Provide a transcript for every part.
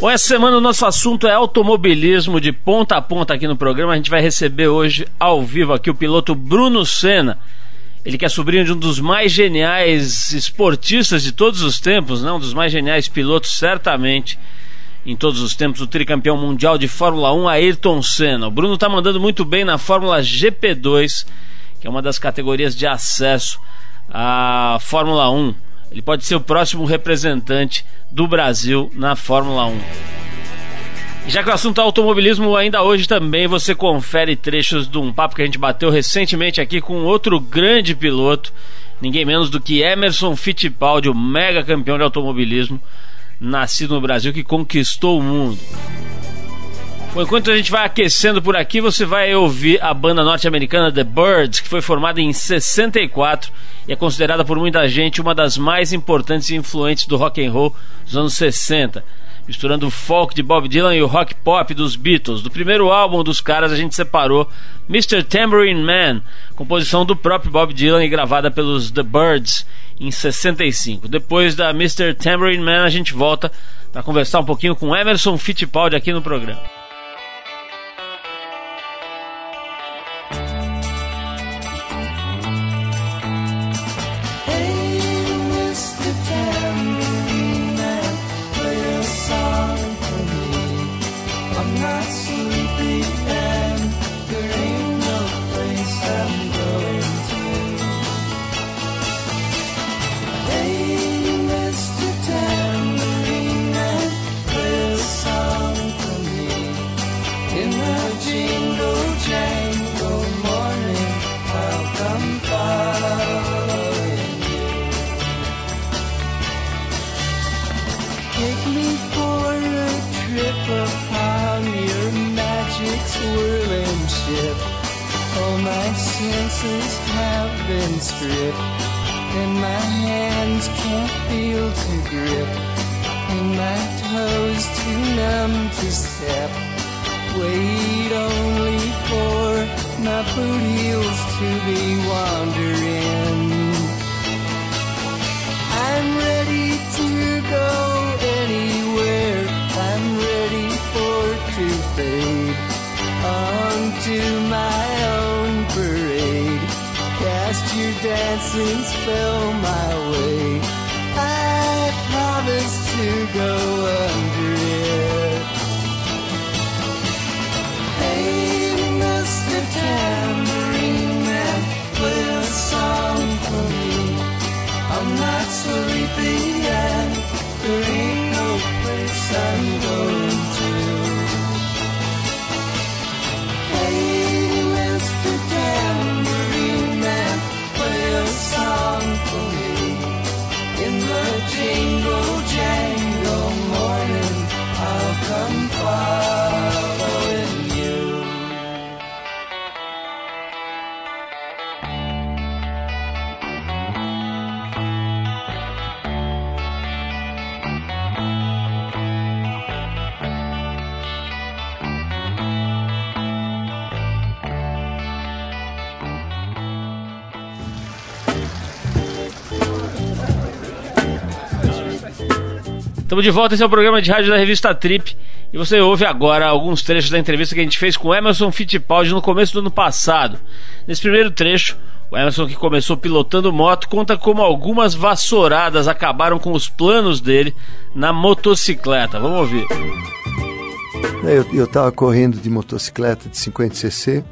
Bom, essa semana o nosso assunto é automobilismo de ponta a ponta aqui no programa. A gente vai receber hoje ao vivo aqui o piloto Bruno Senna. Ele que é sobrinho de um dos mais geniais esportistas de todos os tempos, né? um dos mais geniais pilotos, certamente, em todos os tempos, o tricampeão mundial de Fórmula 1, Ayrton Senna. O Bruno está mandando muito bem na Fórmula GP2, que é uma das categorias de acesso à Fórmula 1. Ele pode ser o próximo representante do Brasil na Fórmula 1. E já que o assunto é automobilismo, ainda hoje também você confere trechos de um papo que a gente bateu recentemente aqui com outro grande piloto, ninguém menos do que Emerson Fittipaldi, o mega campeão de automobilismo, nascido no Brasil que conquistou o mundo. Enquanto a gente vai aquecendo por aqui, você vai ouvir a banda norte-americana The Birds, que foi formada em 64 e é considerada por muita gente uma das mais importantes e influentes do rock and roll dos anos 60, misturando o folk de Bob Dylan e o rock pop dos Beatles. Do primeiro álbum dos caras a gente separou Mr. Tambourine Man, composição do próprio Bob Dylan e gravada pelos The Birds em 65. Depois da Mr. Tambourine Man a gente volta para conversar um pouquinho com Emerson Fittipaldi aqui no programa. 芬芳 Estamos de volta, esse é o programa de rádio da revista Trip. E você ouve agora alguns trechos da entrevista que a gente fez com Emerson Fittipaldi no começo do ano passado. Nesse primeiro trecho, o Emerson, que começou pilotando moto, conta como algumas vassouradas acabaram com os planos dele na motocicleta. Vamos ouvir. Eu estava correndo de motocicleta de 50cc,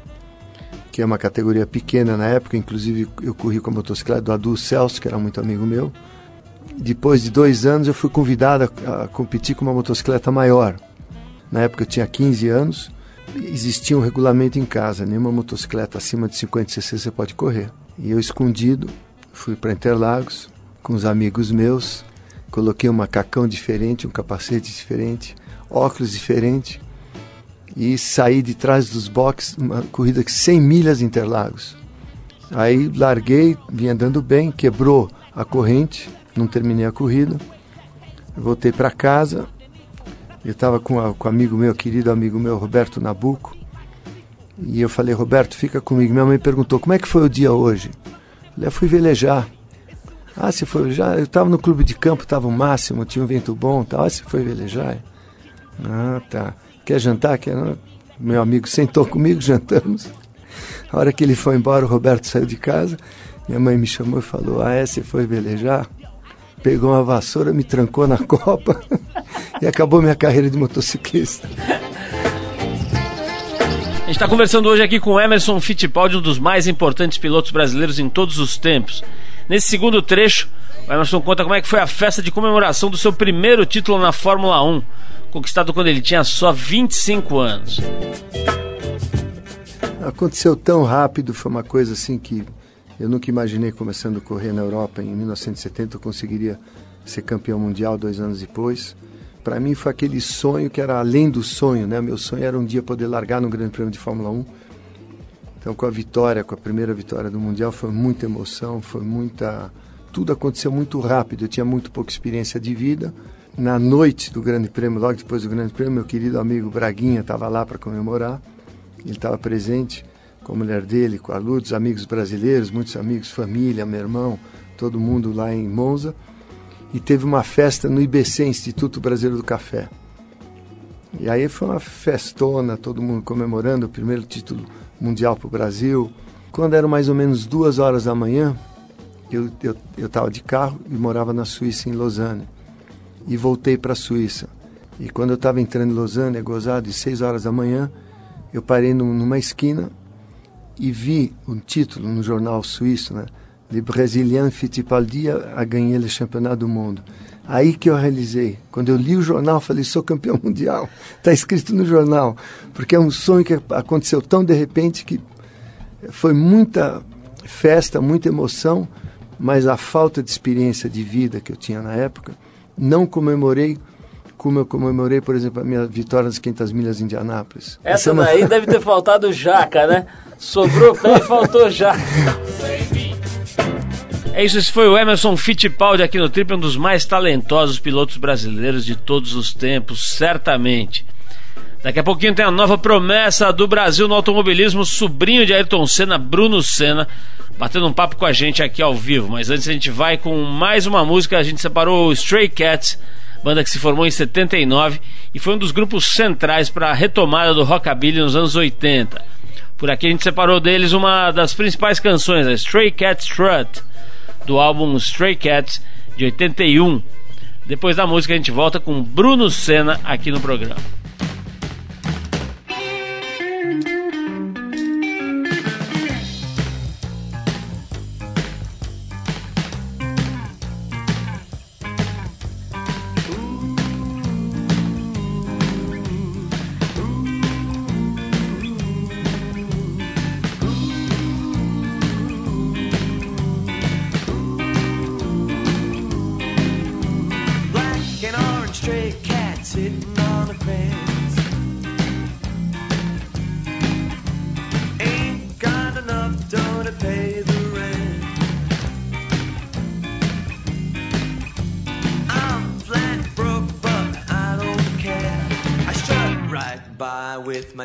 que é uma categoria pequena na época, inclusive eu corri com a motocicleta do Adu Celso, que era muito amigo meu depois de dois anos, eu fui convidado a, a, competir com uma motocicleta maior. Na época eu tinha 15 anos, existia um regulamento em casa: nenhuma motocicleta acima de 50 cc você pode correr. E eu, escondido, fui para Interlagos com os amigos meus, coloquei um macacão diferente, um capacete diferente, óculos diferente e saí de trás dos boxes, uma corrida de 100 milhas Interlagos. Aí larguei, vinha andando bem, quebrou a corrente, não terminei a corrida. Voltei para casa. Eu estava com, com um amigo meu, querido amigo meu, Roberto Nabuco. E eu falei, Roberto, fica comigo. Minha mãe perguntou, como é que foi o dia hoje? Eu falei, eu fui velejar. Ah, você foi já Eu estava no clube de campo, estava o máximo, tinha um vento bom. Tal. Ah, você foi velejar? Ah, tá. Quer jantar? Quer? Meu amigo sentou comigo, jantamos. A hora que ele foi embora, o Roberto saiu de casa. Minha mãe me chamou e falou: Ah, é, você foi velejar? Pegou uma vassoura, me trancou na copa e acabou minha carreira de motociclista. A gente está conversando hoje aqui com Emerson Fittipaldi, um dos mais importantes pilotos brasileiros em todos os tempos. Nesse segundo trecho, o Emerson conta como é que foi a festa de comemoração do seu primeiro título na Fórmula 1, conquistado quando ele tinha só 25 anos. Aconteceu tão rápido, foi uma coisa assim que eu nunca imaginei começando a correr na Europa. Em 1970 eu conseguiria ser campeão mundial dois anos depois. Para mim foi aquele sonho que era além do sonho, né? Meu sonho era um dia poder largar no Grande Prêmio de Fórmula 1. Então com a vitória, com a primeira vitória do mundial, foi muita emoção, foi muita tudo aconteceu muito rápido. Eu tinha muito pouca experiência de vida. Na noite do Grande Prêmio, logo depois do Grande Prêmio, meu querido amigo Braguinha estava lá para comemorar. Ele estava presente com a mulher dele, com a Lourdes, amigos brasileiros, muitos amigos, família, meu irmão, todo mundo lá em Monza. E teve uma festa no IBC, Instituto Brasileiro do Café. E aí foi uma festona, todo mundo comemorando o primeiro título mundial para o Brasil. Quando eram mais ou menos duas horas da manhã, eu estava eu, eu de carro e morava na Suíça, em Lausanne. E voltei para a Suíça. E quando eu estava entrando em Lausanne, é gozado, de seis horas da manhã, eu parei num, numa esquina e vi um título no jornal suíço, né? Le Brésilien Fittipaldi a gagné le championnat do mundo. Aí que eu realizei. Quando eu li o jornal, falei, sou campeão mundial. Está escrito no jornal. Porque é um sonho que aconteceu tão de repente que foi muita festa, muita emoção, mas a falta de experiência de vida que eu tinha na época, não comemorei como eu comemorei, por exemplo, a minha vitória nas 500 milhas de Indianápolis. Essa, Essa daí deve ter faltado jaca, né? Sobrou pé e faltou jaca. É isso, esse foi o Emerson Fittipaldi aqui no Trip, um dos mais talentosos pilotos brasileiros de todos os tempos, certamente. Daqui a pouquinho tem a nova promessa do Brasil no automobilismo, sobrinho de Ayrton Senna, Bruno Senna, batendo um papo com a gente aqui ao vivo. Mas antes a gente vai com mais uma música, a gente separou o Stray Cats banda que se formou em 79 e foi um dos grupos centrais para a retomada do rockabilly nos anos 80. Por aqui a gente separou deles uma das principais canções, a Stray Cat Strut, do álbum Stray Cats de 81. Depois da música a gente volta com Bruno Senna aqui no programa.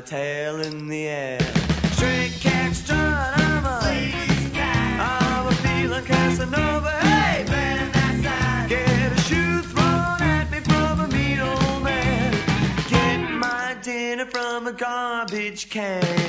Tail in the air. I'm a, I'm a feeling Casanova. Hey, Get a shoe thrown at me from a mean old man. Get my dinner from a garbage can.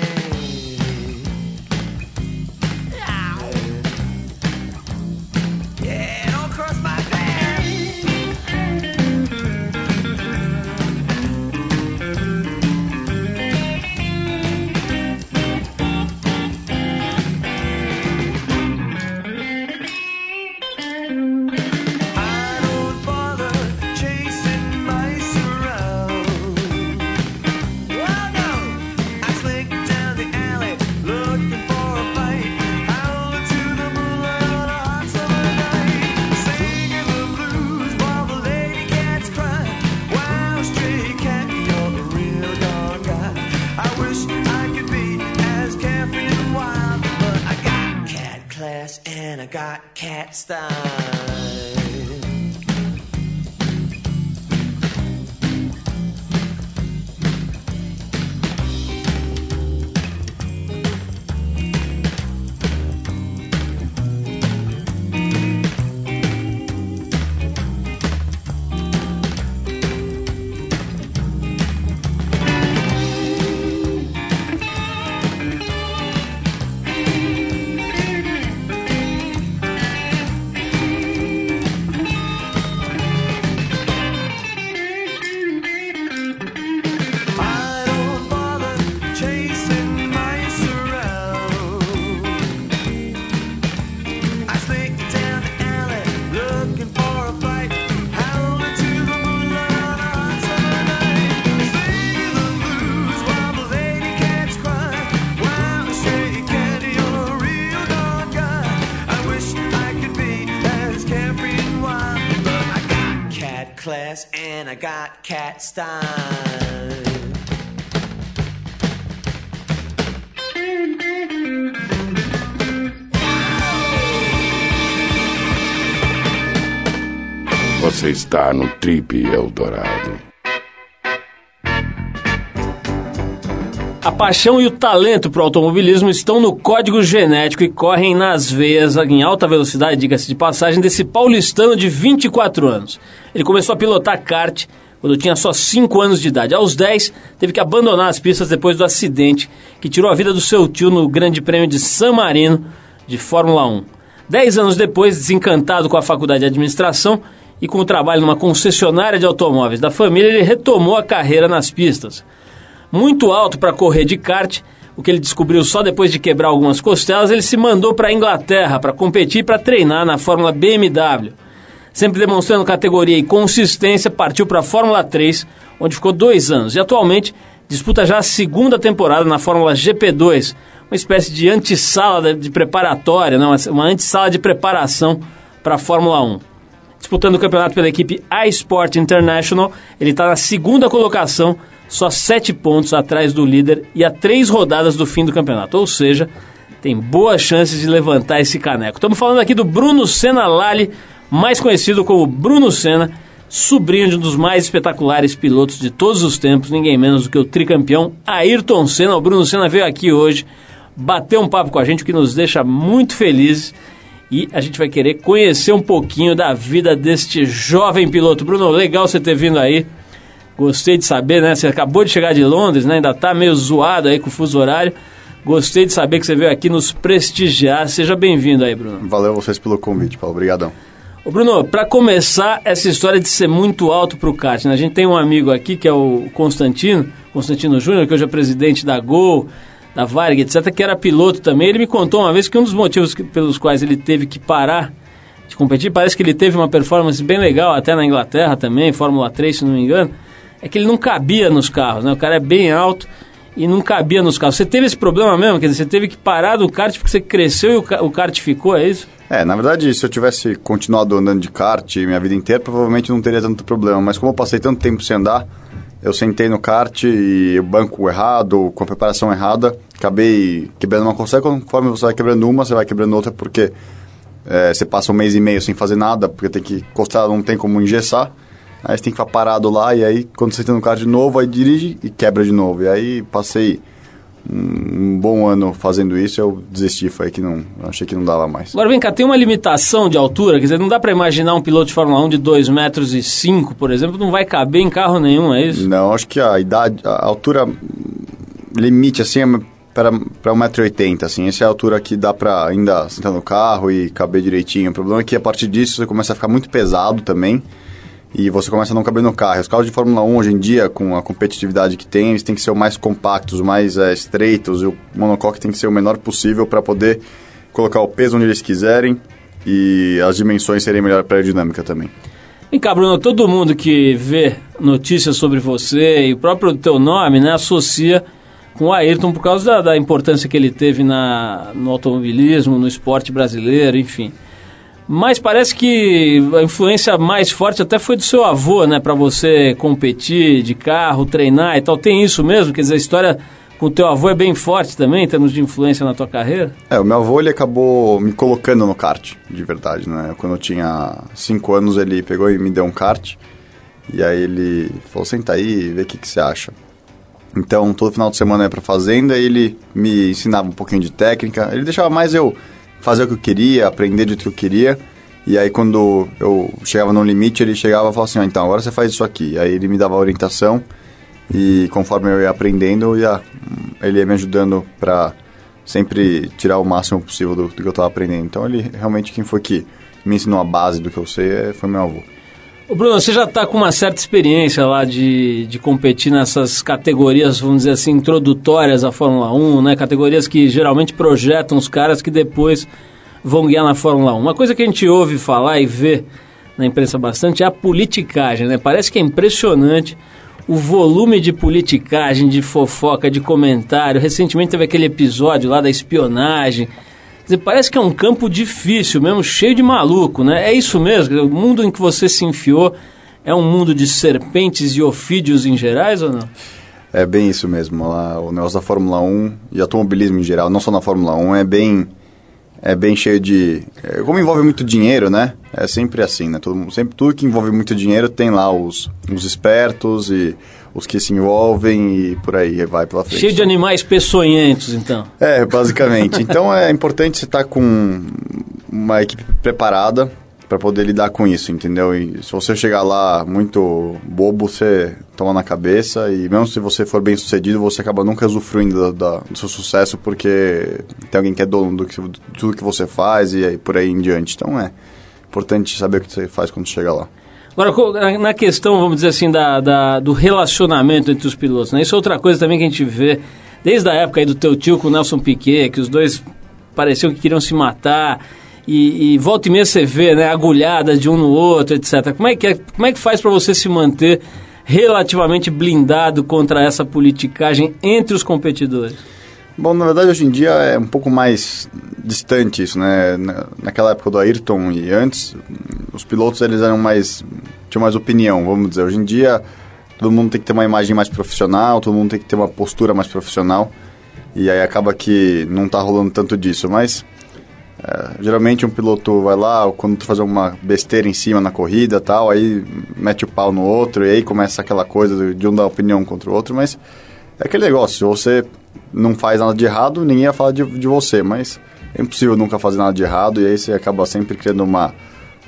Style. Você está no Trip Eldorado. A paixão e o talento para o automobilismo estão no código genético e correm nas veias em alta velocidade, diga-se de passagem, desse paulistano de 24 anos. Ele começou a pilotar kart quando tinha só 5 anos de idade. Aos 10, teve que abandonar as pistas depois do acidente que tirou a vida do seu tio no Grande Prêmio de San Marino de Fórmula 1. Dez anos depois, desencantado com a faculdade de administração e com o trabalho numa concessionária de automóveis da família, ele retomou a carreira nas pistas muito alto para correr de kart, o que ele descobriu só depois de quebrar algumas costelas, ele se mandou para a Inglaterra para competir e para treinar na Fórmula BMW. Sempre demonstrando categoria e consistência, partiu para a Fórmula 3, onde ficou dois anos e atualmente disputa já a segunda temporada na Fórmula GP2, uma espécie de antessala de preparatória, não, uma antessala de preparação para a Fórmula 1. Disputando o campeonato pela equipe iSport International, ele está na segunda colocação só sete pontos atrás do líder e a três rodadas do fim do campeonato. Ou seja, tem boas chances de levantar esse caneco. Estamos falando aqui do Bruno Senna Lali, mais conhecido como Bruno Senna, sobrinho de um dos mais espetaculares pilotos de todos os tempos, ninguém menos do que o tricampeão Ayrton Senna. O Bruno Senna veio aqui hoje bater um papo com a gente, o que nos deixa muito felizes. E a gente vai querer conhecer um pouquinho da vida deste jovem piloto. Bruno, legal você ter vindo aí. Gostei de saber, né? Você acabou de chegar de Londres, né? Ainda tá meio zoado aí com o fuso horário. Gostei de saber que você veio aqui nos prestigiar. Seja bem-vindo aí, Bruno. Valeu vocês pelo convite, Paulo. Obrigadão. Ô Bruno, para começar essa história de ser muito alto para o kart, né? a gente tem um amigo aqui que é o Constantino, Constantino Júnior, que hoje é presidente da Gol, da Varig, etc., que era piloto também. Ele me contou uma vez que um dos motivos que, pelos quais ele teve que parar de competir, parece que ele teve uma performance bem legal, até na Inglaterra também, Fórmula 3, se não me engano, é que ele não cabia nos carros, né? O cara é bem alto e não cabia nos carros. Você teve esse problema mesmo? Quer dizer, você teve que parar do kart porque você cresceu e o, kart ficou, é isso? É, na verdade, se eu tivesse continuado andando de kart minha vida inteira, provavelmente não teria tanto problema. Mas como eu passei tanto tempo sem andar, eu sentei no kart e o banco errado, com a preparação errada, acabei quebrando uma coisa. Conforme você vai quebrando uma, você vai quebrando outra, porque é, você passa um mês e meio sem fazer nada, porque tem que encostar, não tem como engessar. Aí você tem que ficar parado lá e aí quando você entra no carro de novo, aí dirige e quebra de novo. E aí passei um, bom ano fazendo isso, eu desisti, foi que não, achei que não dava mais. Agora vem cá, tem uma limitação de altura, quer dizer, não dá para imaginar um piloto de Fórmula 1 de 2 metros e 5, por exemplo, não vai caber em carro nenhum, é isso? Não, acho que a idade, a altura limite assim é para 1,80m, assim, essa é a altura que dá para ainda sentar no carro e caber direitinho. O problema é que a partir disso você começa a ficar muito pesado também e você começa a não caber no carro. Os carros de Fórmula 1 hoje em dia, com a competitividade que tem, eles têm que ser o mais compactos, mais é, estreitos, e o monocoque tem que ser o menor possível para poder colocar o peso onde eles quiserem e as dimensões serem melhor para a aerodinâmica também. Vem cá, Bruno, todo mundo que vê notícias sobre você e o próprio teu nome, né, associa com o Ayrton por causa da, da importância que ele teve na, no automobilismo, no esporte brasileiro, enfim. Mas parece que a influência mais forte até foi do seu avô, né? Para você competir de carro, treinar e tal. Tem isso mesmo? Quer dizer, a história com o teu avô é bem forte também, em termos de influência na tua carreira? É, o meu avô, ele acabou me colocando no kart, de verdade, né? Quando eu tinha 5 anos, ele pegou e me deu um kart. E aí ele falou, senta aí e vê o que, que você acha. Então, todo final de semana eu ia pra fazenda ele me ensinava um pouquinho de técnica. Ele deixava mais eu fazer o que eu queria, aprender do que eu queria. E aí quando eu chegava no limite, ele chegava e falava assim, ah, então agora você faz isso aqui. Aí ele me dava orientação e conforme eu ia aprendendo, eu ia, ele ia me ajudando para sempre tirar o máximo possível do, do que eu estava aprendendo. Então ele realmente quem foi que me ensinou a base do que eu sei é, foi meu avô. Bruno, você já está com uma certa experiência lá de, de competir nessas categorias, vamos dizer assim, introdutórias à Fórmula 1, né? Categorias que geralmente projetam os caras que depois vão guiar na Fórmula 1. Uma coisa que a gente ouve falar e vê na imprensa bastante é a politicagem, né? Parece que é impressionante o volume de politicagem, de fofoca, de comentário. Recentemente teve aquele episódio lá da espionagem. Dizer, parece que é um campo difícil mesmo, cheio de maluco, né? É isso mesmo, o mundo em que você se enfiou é um mundo de serpentes e ofídeos em gerais ou não? É bem isso mesmo. Lá, o negócio da Fórmula 1 e automobilismo em geral, não só na Fórmula 1, é bem é bem cheio de. é, como envolve muito dinheiro, né? É sempre assim, né? Todo, sempre, tudo que envolve muito dinheiro tem lá os, os espertos e os que se envolvem e por aí vai pela frente. Cheio de animais peçonhentos, então. É, basicamente. Então é importante você estar com uma equipe preparada para poder lidar com isso, entendeu? E se você chegar lá muito bobo, você toma na cabeça e mesmo se você for bem sucedido, você acaba nunca usufruindo da- da- do seu sucesso porque tem alguém que é dono do que, de tudo que você faz e aí por aí em diante. Então é importante saber o que você faz quando chega lá. Agora, na questão, vamos dizer assim, da, da- do relacionamento entre os pilotos, né? Isso é outra coisa também que a gente vê desde a época aí do teu tio com o Nelson Piquet, que os dois pareciam que queriam se matar. E, e volta e meia você vê, né, agulhada de um no outro, etc. Como é que, é, como é que faz para você se manter relativamente blindado contra essa politicagem entre os competidores? Bom, na verdade, hoje em dia é um pouco mais distante isso, né? Na- Naquela época do Ayrton e antes, os pilotos eles eram mais tinham mais opinião, vamos dizer. Hoje em dia, todo mundo tem que ter uma imagem mais profissional, todo mundo tem que ter uma postura mais profissional. E aí acaba que não tá rolando tanto disso, mas é, geralmente um piloto vai lá, quando tu fazer uma besteira em cima na corrida tal, aí mete o pau no outro e aí começa aquela coisa de um dar opinião contra o outro, mas é aquele negócio, você não faz nada de errado, ninguém ia falar de, de você, mas é impossível nunca fazer nada de errado e aí você acaba sempre criando uma,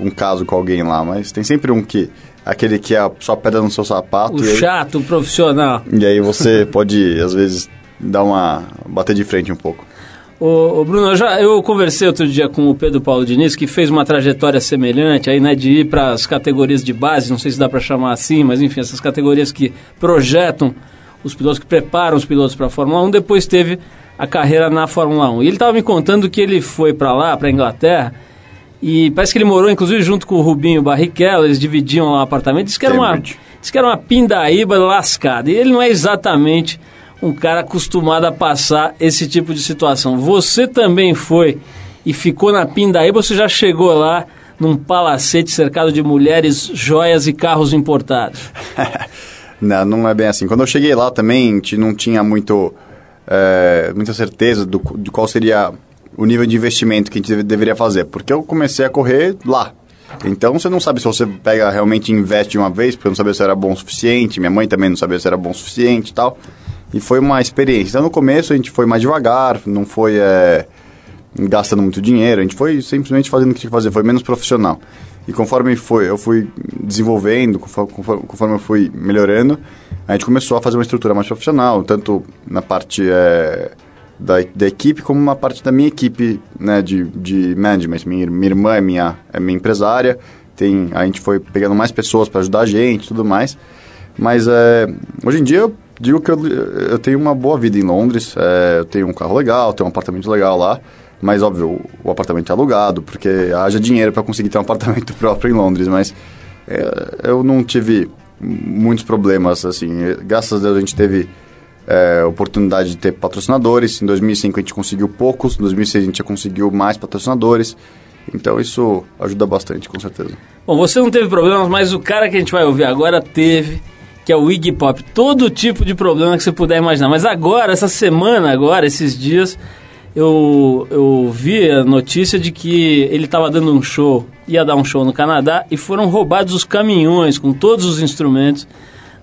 um caso com alguém lá, mas tem sempre um que, aquele que é só pedra no seu sapato O e aí, chato, o profissional. e aí você pode, às vezes, dar uma, bater de frente um pouco. Ô, ô, Bruno, eu, já, eu conversei outro dia com o Pedro Paulo Diniz, que fez uma trajetória semelhante aí, né, de ir para as categorias de base, não sei se dá para chamar assim, mas enfim, essas categorias que projetam os pilotos, que preparam os pilotos para a Fórmula 1, depois teve a carreira na Fórmula 1. E ele estava me contando que ele foi para lá, para Inglaterra, e parece que ele morou, inclusive, junto com o Rubinho Barrichello, eles dividiam lá o apartamento, disse que era uma, disse que era uma pindaíba lascada. E ele não é exatamente um cara acostumado a passar esse tipo de situação. Você também foi e ficou na pindaíba, ou você já chegou lá num palacete cercado de mulheres, joias e carros importados? Não, não é bem assim. Quando eu cheguei lá também, não tinha muito, é, muita certeza do, de qual seria o nível de investimento que a gente deve- deveria fazer. Porque eu comecei a correr lá. Então você não sabe se você pega realmente investe uma vez, porque eu não sabia se era bom o suficiente, minha mãe também não sabia se era bom o suficiente e tal. E foi uma experiência. Então no começo a gente foi mais devagar, não foi é, gastando muito dinheiro, a gente foi simplesmente fazendo o que tinha que fazer, foi menos profissional. E conforme foi, eu fui desenvolvendo, conforme, conforme- eu fui melhorando, a gente começou a fazer uma estrutura mais profissional, tanto na parte é, da, da equipe como na parte da minha equipe né, de, de management. Minha, minha irmã é minha, é minha empresária, tem, a gente foi pegando mais pessoas para ajudar a gente e tudo mais. Mas é, hoje em dia eu digo que eu, eu tenho uma boa vida em Londres, é, eu tenho um carro legal, tenho um apartamento legal lá. Mas, óbvio, o, apartamento é alugado, porque haja dinheiro para conseguir ter um apartamento próprio em Londres. Mas é, eu não tive muitos problemas, assim. Graças a Deus a gente teve é, oportunidade de ter patrocinadores. Em 2005 a gente conseguiu poucos, em 2006 a gente já conseguiu mais patrocinadores. Então isso ajuda bastante, com certeza. Bom, você não teve problemas, mas o cara que a gente vai ouvir agora teve, que é o Iggy Pop. Todo tipo de problema que você puder imaginar. Mas agora, essa semana, agora, esses dias, eu, eu vi a notícia de que ele estava dando um show, ia dar um show no Canadá, e foram roubados os caminhões com todos os instrumentos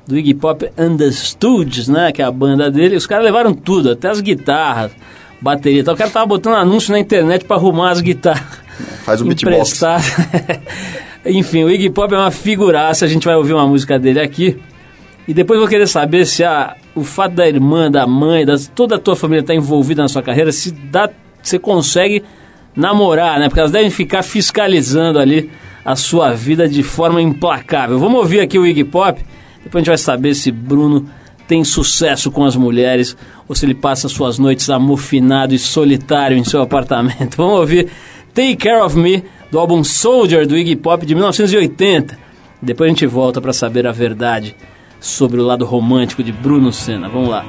do Iggy Pop and the Stooges, né, que é a banda dele. Os caras levaram tudo, até as guitarras, bateria. e tal. O cara tava botando anúncio na internet para arrumar as guitarras Faz o beatbox. Enfim, o Iggy Pop é uma figuraça, a gente vai ouvir uma música dele aqui. E depois vou querer saber se a, o fato da irmã, da mãe, das, toda a tua família estar envolvida na sua carreira, se dá, você consegue namorar, né? Porque elas devem ficar fiscalizando ali a sua vida de forma implacável. Vamos ouvir aqui o Iggy Pop, depois a gente vai saber se Bruno tem sucesso com as mulheres ou se ele passa suas noites amofinado e solitário em seu apartamento. Vamos ouvir Take Care of Me, do álbum Soldier do Iggy Pop de 1980. Depois a gente volta para saber a verdade sobre o lado romântico de Bruno Senna. Vamos lá.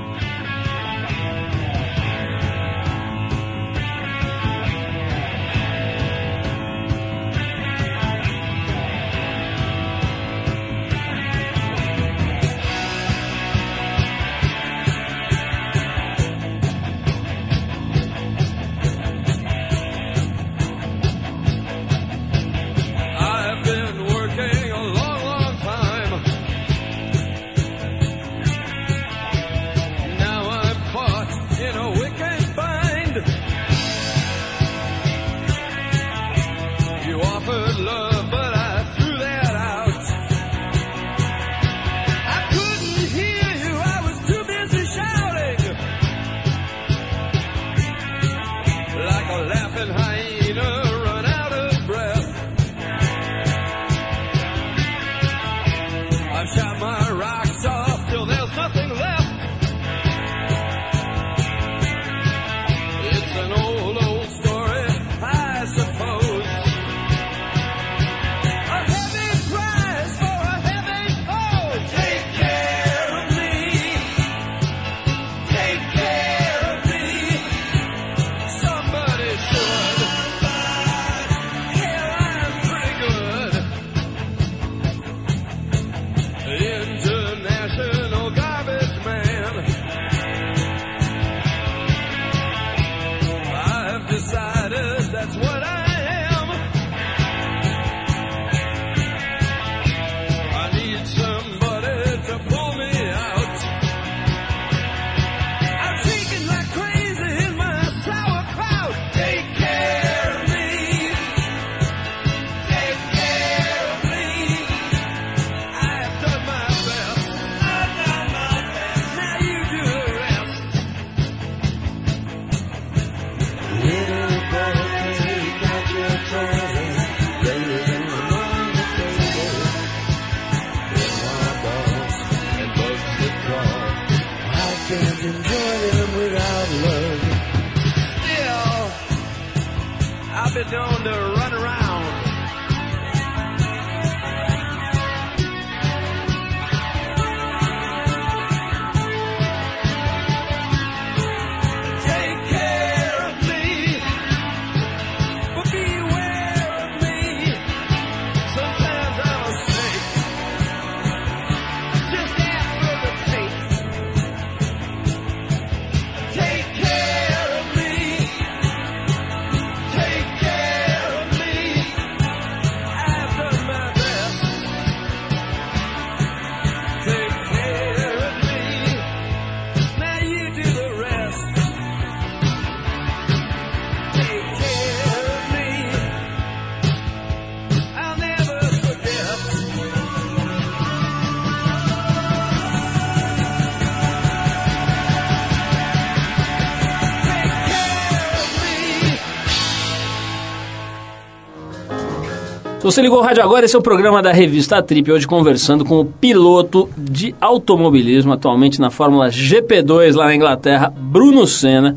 Você ligou o rádio agora, esse é o programa da revista Trip, hoje conversando com o piloto de automobilismo, atualmente na Fórmula GP2 lá na Inglaterra, Bruno Senna.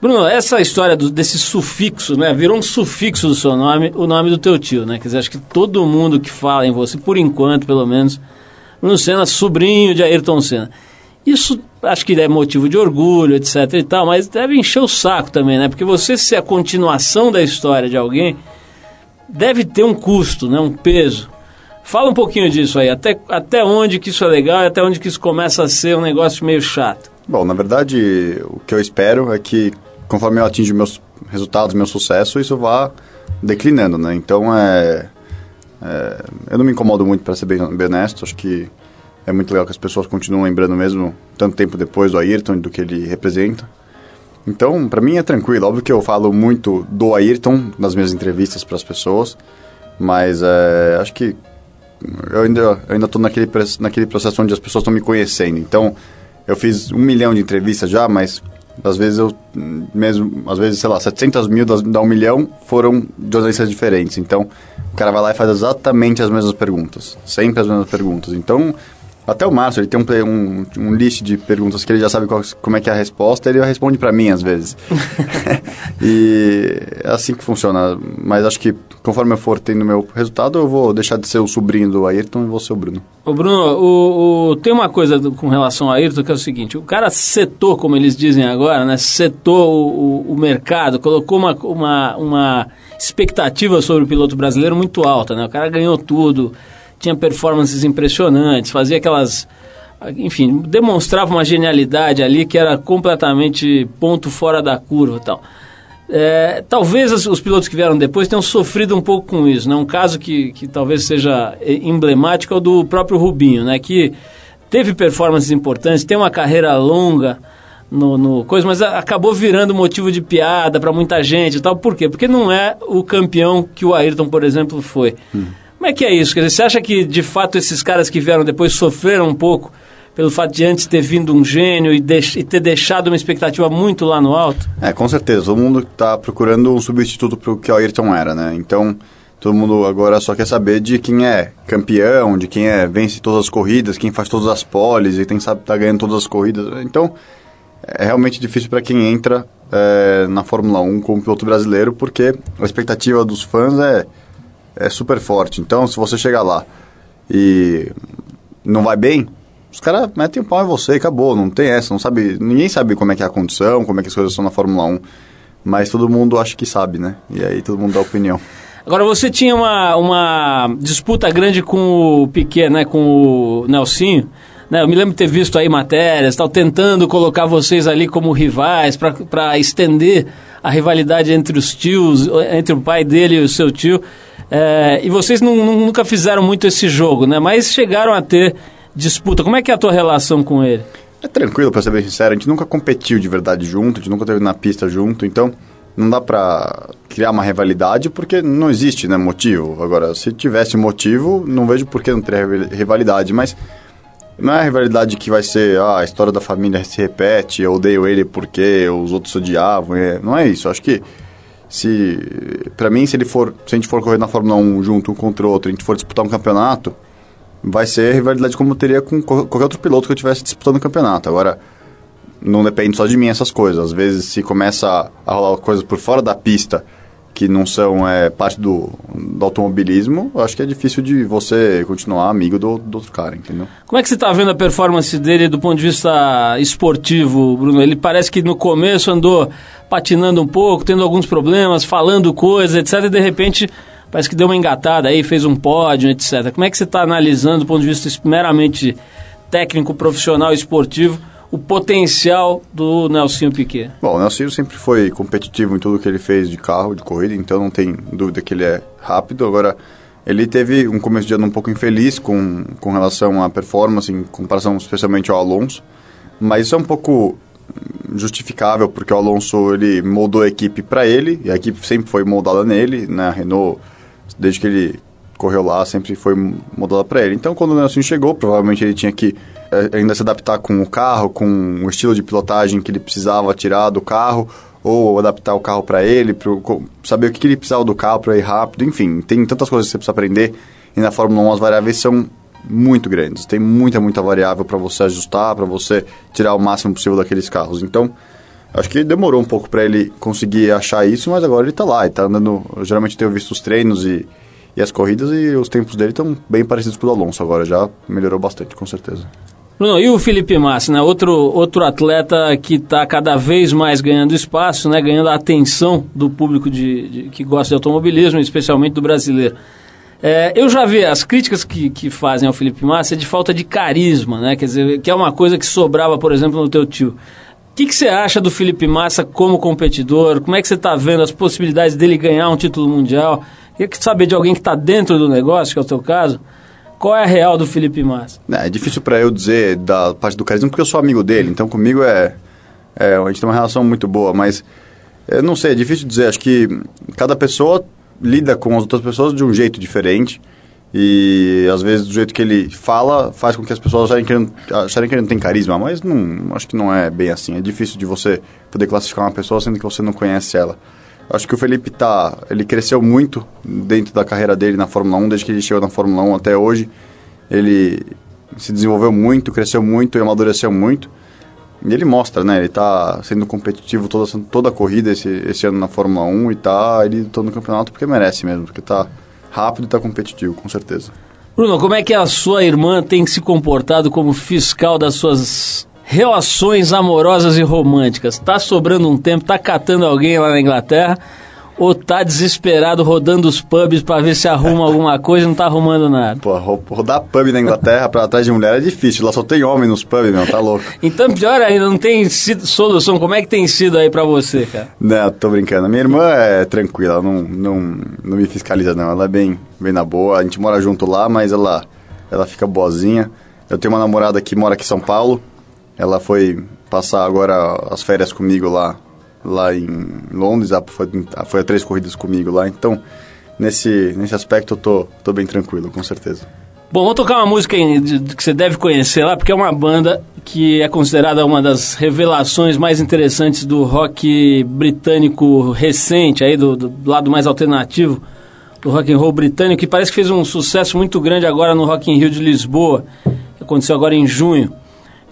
Bruno, essa história do, desse sufixo, né? Virou um sufixo do seu nome, o nome do teu tio, né? Quer dizer, acho que todo mundo que fala em você, por enquanto, pelo menos, Bruno Senna, sobrinho de Ayrton Senna. Isso acho que é motivo de orgulho, etc e tal, mas deve encher o saco também, né? Porque você ser a continuação da história de alguém deve ter um custo, né? Um peso. Fala um pouquinho disso aí, até, até onde que isso é legal e até onde que isso começa a ser um negócio meio chato. Bom, na verdade, o que eu espero é que conforme eu atinjo meus resultados, meu sucesso, isso vá declinando, né? Então, é, é eu não me incomodo muito, para ser bem, bem honesto. Acho que é muito legal que as pessoas continuem lembrando mesmo, tanto tempo depois, do Ayrton, do que ele representa. Então, para mim é tranquilo. Óbvio que eu falo muito do Ayrton nas minhas entrevistas para as pessoas, mas é, acho que eu ainda eu ainda estou naquele naquele processo onde as pessoas estão me conhecendo. Então, eu fiz um milhão de entrevistas já, mas às vezes eu mesmo às vezes sei lá 700 mil das, da um milhão foram de jornalistas diferentes. Então, o cara vai lá e faz exatamente as mesmas perguntas, sempre as mesmas perguntas. Então até o Márcio, ele tem um, play- um, um list de perguntas que ele já sabe qual- como é que é a resposta, ele responde pra mim às vezes. e é assim que funciona. Mas acho que conforme eu for tendo meu resultado, eu vou deixar de ser o sobrinho do Ayrton e vou ser o Bruno. Ô Bruno, o, o- tem uma coisa do- com relação a Ayrton que é o seguinte, o cara setou, como eles dizem agora, né, setou o, o- o mercado, colocou uma, uma, uma expectativa sobre o piloto brasileiro muito alta, né? O cara ganhou tudo, tinha performances impressionantes, fazia aquelas... Enfim, demonstrava uma genialidade ali que era completamente ponto fora da curva e tal. É, talvez os, os pilotos que vieram depois tenham sofrido um pouco com isso. Né? Um caso que, que talvez seja eh, emblemático é o do próprio Rubinho, né? que teve performances importantes, tem uma carreira longa no, no coisa, mas acabou virando motivo de piada para muita gente e tal. Por quê? Porque não é o campeão que o Ayrton, por exemplo, foi. Como é que é isso? Quer dizer, você acha que de fato esses caras que vieram depois sofreram um pouco pelo fato de antes ter vindo um gênio e, e ter deixado uma expectativa muito lá no alto? É, com certeza. Todo mundo está procurando um substituto para o que o Ayrton era, né? Então, todo mundo agora só quer saber de quem é campeão, de quem é vence todas as corridas, quem faz todas as poles e quem sabe tá ganhando todas as corridas. Então, é realmente difícil para quem entra é, na Fórmula 1 como piloto brasileiro, porque a expectativa dos fãs é, é super forte. Então, se você chegar lá e não vai bem, os caras metem o pau em você e acabou. Não tem essa, não sabe. Ninguém sabe como é que é a condição, como é que as coisas são na Fórmula 1. Mas todo mundo acha que sabe, né? E aí todo mundo dá opinião. Agora, você tinha uma, uma disputa grande com o Piquet, né? Com o Nelsinho. Né? Eu me lembro de ter visto aí matérias, tal, tentando colocar vocês ali como rivais para estender a rivalidade entre os tios, entre o pai dele e o seu tio. É, e vocês nu- nu- nunca fizeram muito esse jogo, né? Mas chegaram a ter disputa. Como é que é a tua relação com ele? É tranquilo, pra ser bem sincero. A gente nunca competiu de verdade junto, a gente nunca esteve na pista junto, então não dá pra criar uma rivalidade porque não existe, né, motivo. Agora, se tivesse motivo, não vejo por que não ter rival- rivalidade, mas não é a rivalidade que vai ser, ah, a história da família se repete, eu odeio ele porque os outros odiavam, é, não é isso. Acho que se para mim se ele for, se a gente for correr na Fórmula 1 junto um contra o outro, a gente for disputar um campeonato, vai ser rivalidade como teria com co- qualquer outro piloto que eu estivesse disputando o campeonato. Agora, não depende só de mim essas coisas. Às vezes, se começa a rolar coisas por fora da pista que não são é, parte do, do automobilismo, acho que é difícil de você continuar amigo do, do outro cara, entendeu? Como é que você está vendo a performance dele do ponto de vista esportivo, Bruno? Ele parece que no começo andou patinando um pouco, tendo alguns problemas, falando coisas, etc. E de repente parece que deu uma engatada aí, fez um pódio, etc. Como é que você está analisando do ponto de vista meramente técnico, profissional, esportivo, o potencial do Nelsinho Piquet? Bom, o Nelson sempre foi competitivo em tudo que ele fez de carro, de corrida, então não tem dúvida que ele é rápido. Agora, ele teve um começo de ano um pouco infeliz com, com relação à performance, em comparação especialmente ao Alonso, mas isso é um pouco justificável, porque o Alonso ele moldou a equipe para ele, e a equipe sempre foi moldada nele, né? A Renault, desde que ele correu lá, sempre foi moldada para ele. Então, quando o Nelson chegou, provavelmente ele tinha que eh, ainda se adaptar com o carro, com o estilo de pilotagem que ele precisava tirar do carro, ou adaptar o carro para ele, pro, saber o que ele precisava do carro para ir rápido, enfim, tem tantas coisas que você precisa aprender, e na Fórmula 1 as variáveis são muito grandes, tem muita, muita variável para você ajustar, para você tirar o máximo possível daqueles carros. Então, acho que demorou um pouco para ele conseguir achar isso, mas agora ele tá lá, ele tá andando, geralmente tenho visto os treinos e, e as corridas e os tempos dele estão bem parecidos com o do Alonso agora, já melhorou bastante, com certeza. Bruno, e o Felipe Massa, né? Outro, outro atleta que está cada vez mais ganhando espaço, né? Ganhando a atenção do público de, de- que gosta de automobilismo, especialmente do brasileiro. É, eu já vi as críticas que, que fazem ao Felipe Massa é de falta de carisma, né? Quer dizer, que é uma coisa que sobrava, por exemplo, no teu tio. O que, que você acha do Felipe Massa como competidor? Como é que você está vendo as possibilidades dele ganhar um título mundial? Queria saber de alguém que está dentro do negócio, que é o teu caso. Qual é a real do Felipe Massa? É, é difícil para eu dizer da parte do carisma porque eu sou amigo dele, então comigo é, é a gente tem uma relação muito boa, mas eu não sei, é difícil dizer. Acho que cada pessoa lida com as outras pessoas de um jeito diferente e às vezes do jeito que ele fala faz com que as pessoas acharem que ele acharem que ele não tem carisma, mas não, acho que não é bem assim. É difícil de você poder classificar uma pessoa sendo que você não conhece ela. Acho que o Felipe tá, ele cresceu muito dentro da carreira dele na Fórmula 1, desde que ele chegou na Fórmula 1 até hoje. Ele se desenvolveu muito, cresceu muito e amadureceu muito. E ele mostra, né? Ele tá sendo competitivo toda, toda a corrida esse, esse ano na Fórmula 1 e tá ele todo no campeonato porque merece mesmo, porque tá rápido e tá competitivo, com certeza. Bruno, como é que a sua irmã tem se comportado como fiscal das suas relações amorosas e românticas? Tá sobrando um tempo, tá catando alguém lá na Inglaterra ou tá desesperado rodando os pubs para ver se arruma alguma coisa e não tá arrumando nada? Pô, ro- rodar pub na Inglaterra pra trás de mulher é difícil, lá só tem homem nos pubs, meu, tá louco. Então, pior ainda, não tem sido solução. Como é que tem sido aí pra você, cara? Não, tô brincando. Minha irmã é tranquila, ela não, não, não me fiscaliza não. Ela é bem, bem na boa. A gente mora junto lá, mas ela, ela fica boazinha. Eu tenho uma namorada que mora aqui em São Paulo. Ela foi passar agora as férias comigo lá, lá em Londres, ah, foi, ah, foi a três corridas comigo lá, então nesse, nesse aspecto eu tô, tô bem tranquilo, com certeza. Bom, vamos tocar uma música que você deve conhecer lá, porque é uma banda que é considerada uma das revelações mais interessantes do rock britânico recente, aí do, do lado mais alternativo do rock and roll britânico, que parece que fez um sucesso muito grande agora no Rock in Rio de Lisboa, que aconteceu agora em junho.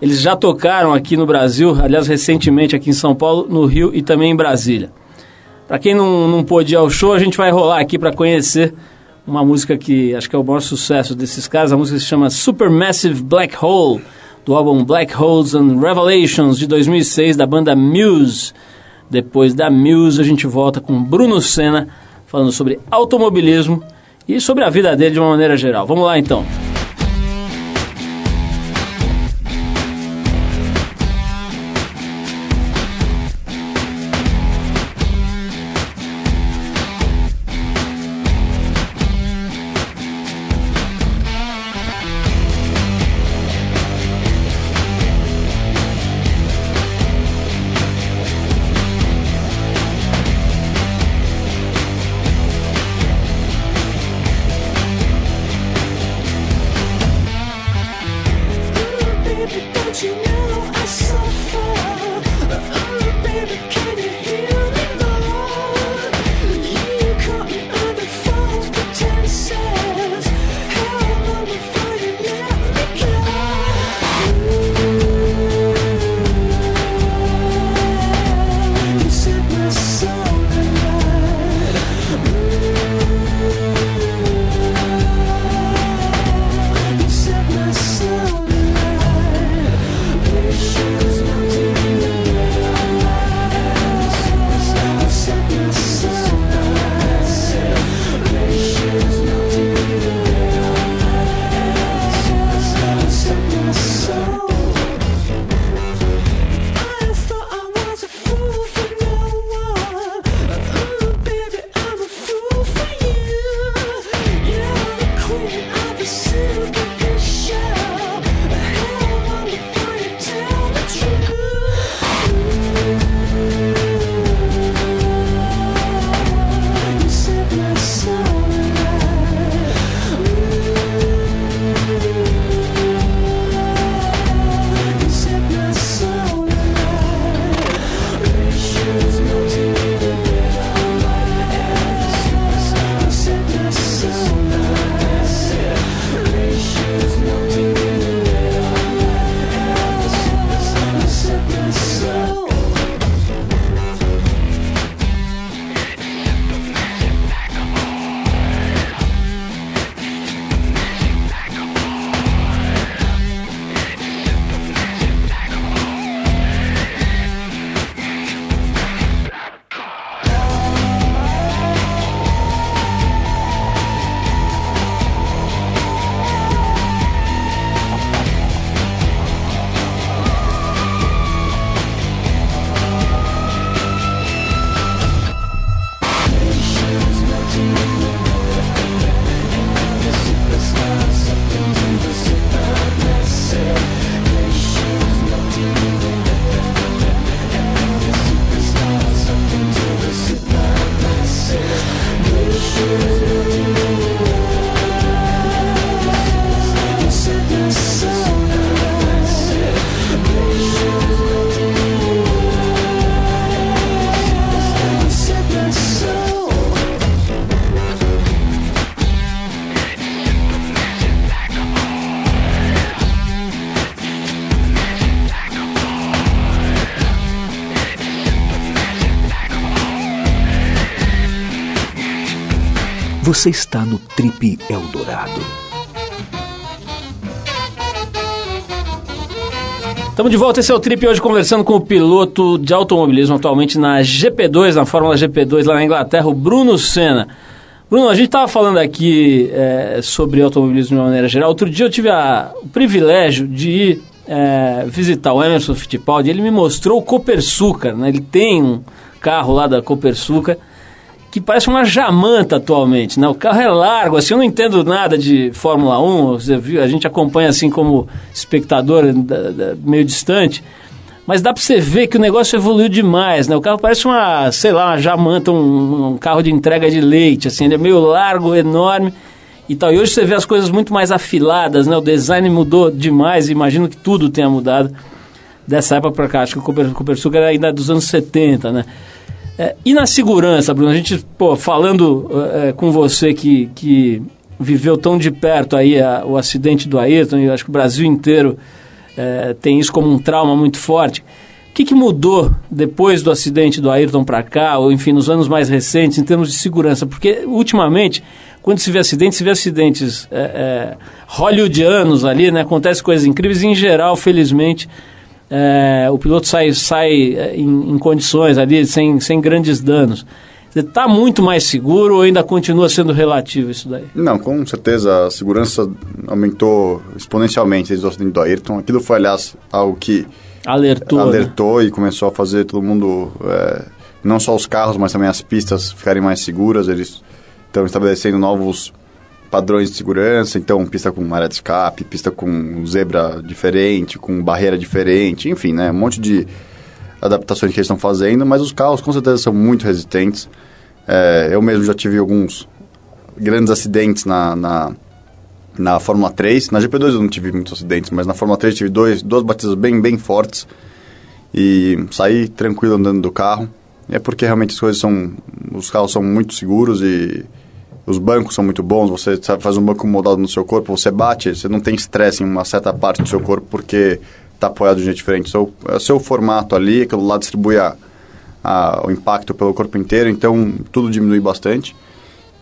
Eles já tocaram aqui no Brasil, aliás, recentemente aqui em São Paulo, no Rio e também em Brasília. Pra quem não, não pôde ir ao show, a gente vai rolar aqui pra conhecer uma música que acho que é o maior sucesso desses caras. A música se chama Supermassive Black Hole, do álbum Black Holes and Revelations de 2006 da banda Muse. Depois da Muse, a gente volta com Bruno Senna falando sobre automobilismo e sobre a vida dele de uma maneira geral. Vamos lá então. Você está no Trip Eldorado. Estamos de volta, esse é o Trip hoje conversando com o piloto de automobilismo atualmente na GP2, na Fórmula GP2 lá na Inglaterra, o Bruno Senna. Bruno, a gente estava falando aqui é, sobre automobilismo de uma maneira geral. Outro dia eu tive a- o privilégio de ir é, visitar o Emerson Fittipaldi. Ele me mostrou o Copersucar, né? Ele tem um carro lá da Copersucar que parece uma jamanta atualmente, né? O carro é largo, assim, eu não entendo nada de Fórmula 1, você viu, a gente acompanha assim como espectador da- da- meio distante, Mas dá pra você ver que o negócio evoluiu demais, né? O carro parece uma, sei lá, uma jamanta, um, um carro de entrega de leite, assim, ele é meio largo, enorme e tal. E hoje você vê as coisas muito mais afiladas, né? O design mudou demais, imagino que tudo tenha mudado dessa época pra cá. Acho que o Cooper, Copersucar era ainda dos anos 70, né? É, e na segurança, Bruno, a gente, pô, falando é, com você que, que viveu tão de perto aí a- o acidente do Ayrton, e acho que o Brasil inteiro é, tem isso como um trauma muito forte. O que, que mudou depois do acidente do Ayrton para cá, ou enfim, nos anos mais recentes, em termos de segurança? Porque, ultimamente, quando se vê acidentes, se vê acidentes é, é, hollywoodianos ali, né? Acontece coisas incríveis e, em geral, felizmente, é, o piloto sai, sai é, em, em condições ali, sem, sem grandes danos. Está muito mais seguro ou ainda continua sendo relativo isso daí? Não, com certeza a segurança aumentou exponencialmente desde o acidente do Ayrton. Aquilo foi, aliás, algo que Alertou. né? alertou e começou a fazer todo mundo, é, não só os carros, mas também as pistas ficarem mais seguras. Eles estão estabelecendo novos padrões de segurança, então pista com área de escape, pista com zebra diferente, com barreira diferente, enfim, né, um monte de adaptações que eles estão fazendo, mas os carros com certeza são muito resistentes. É, eu mesmo já tive alguns grandes acidentes na, na, na Fórmula 3. Na GP2 eu não tive muitos acidentes, mas na Fórmula 3 tive dois, duas batidas bem, bem fortes e saí tranquilo andando do carro. É porque realmente as coisas são. Os carros são muito seguros e os bancos são muito bons. Você faz um banco moldado no seu corpo, você bate, você não tem estresse em uma certa parte do seu corpo porque está apoiado de um jeito diferente. Seu, é seu formato ali, aquilo lá distribui a, a- o impacto pelo corpo inteiro, então tudo diminui bastante.